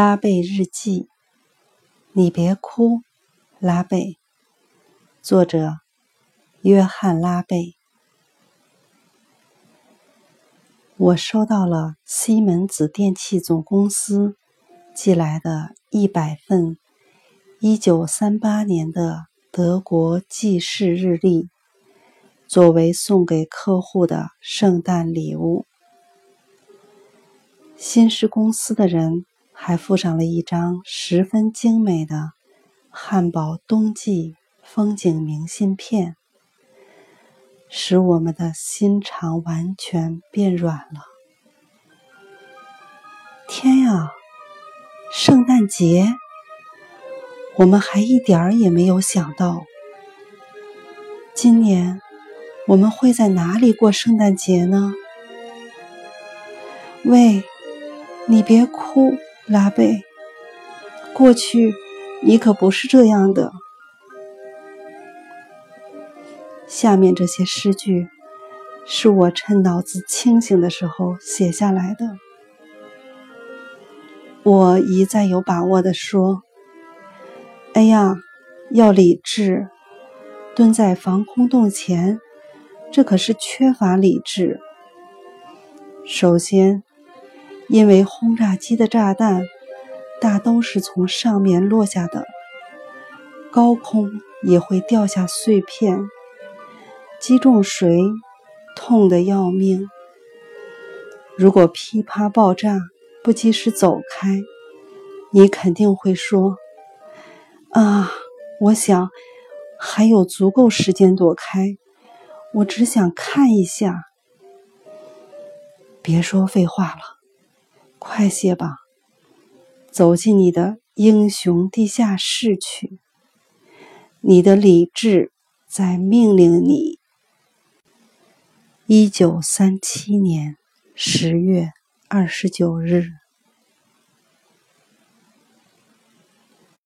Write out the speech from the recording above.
拉贝日记，你别哭，拉贝。作者：约翰·拉贝。我收到了西门子电器总公司寄来的一百份一九三八年的德国记事日历，作为送给客户的圣诞礼物。新式公司的人。还附上了一张十分精美的汉堡冬季风景明信片，使我们的心肠完全变软了。天呀，圣诞节！我们还一点儿也没有想到，今年我们会在哪里过圣诞节呢？喂，你别哭。拉贝，过去你可不是这样的。下面这些诗句是我趁脑子清醒的时候写下来的。我一再有把握的说：“哎呀，要理智！蹲在防空洞前，这可是缺乏理智。首先。”因为轰炸机的炸弹大都是从上面落下的，高空也会掉下碎片，击中谁痛得要命。如果噼啪爆炸，不及时走开，你肯定会说：“啊，我想还有足够时间躲开，我只想看一下。”别说废话了。快些吧，走进你的英雄地下室去。你的理智在命令你。一九三七年十月二十九日。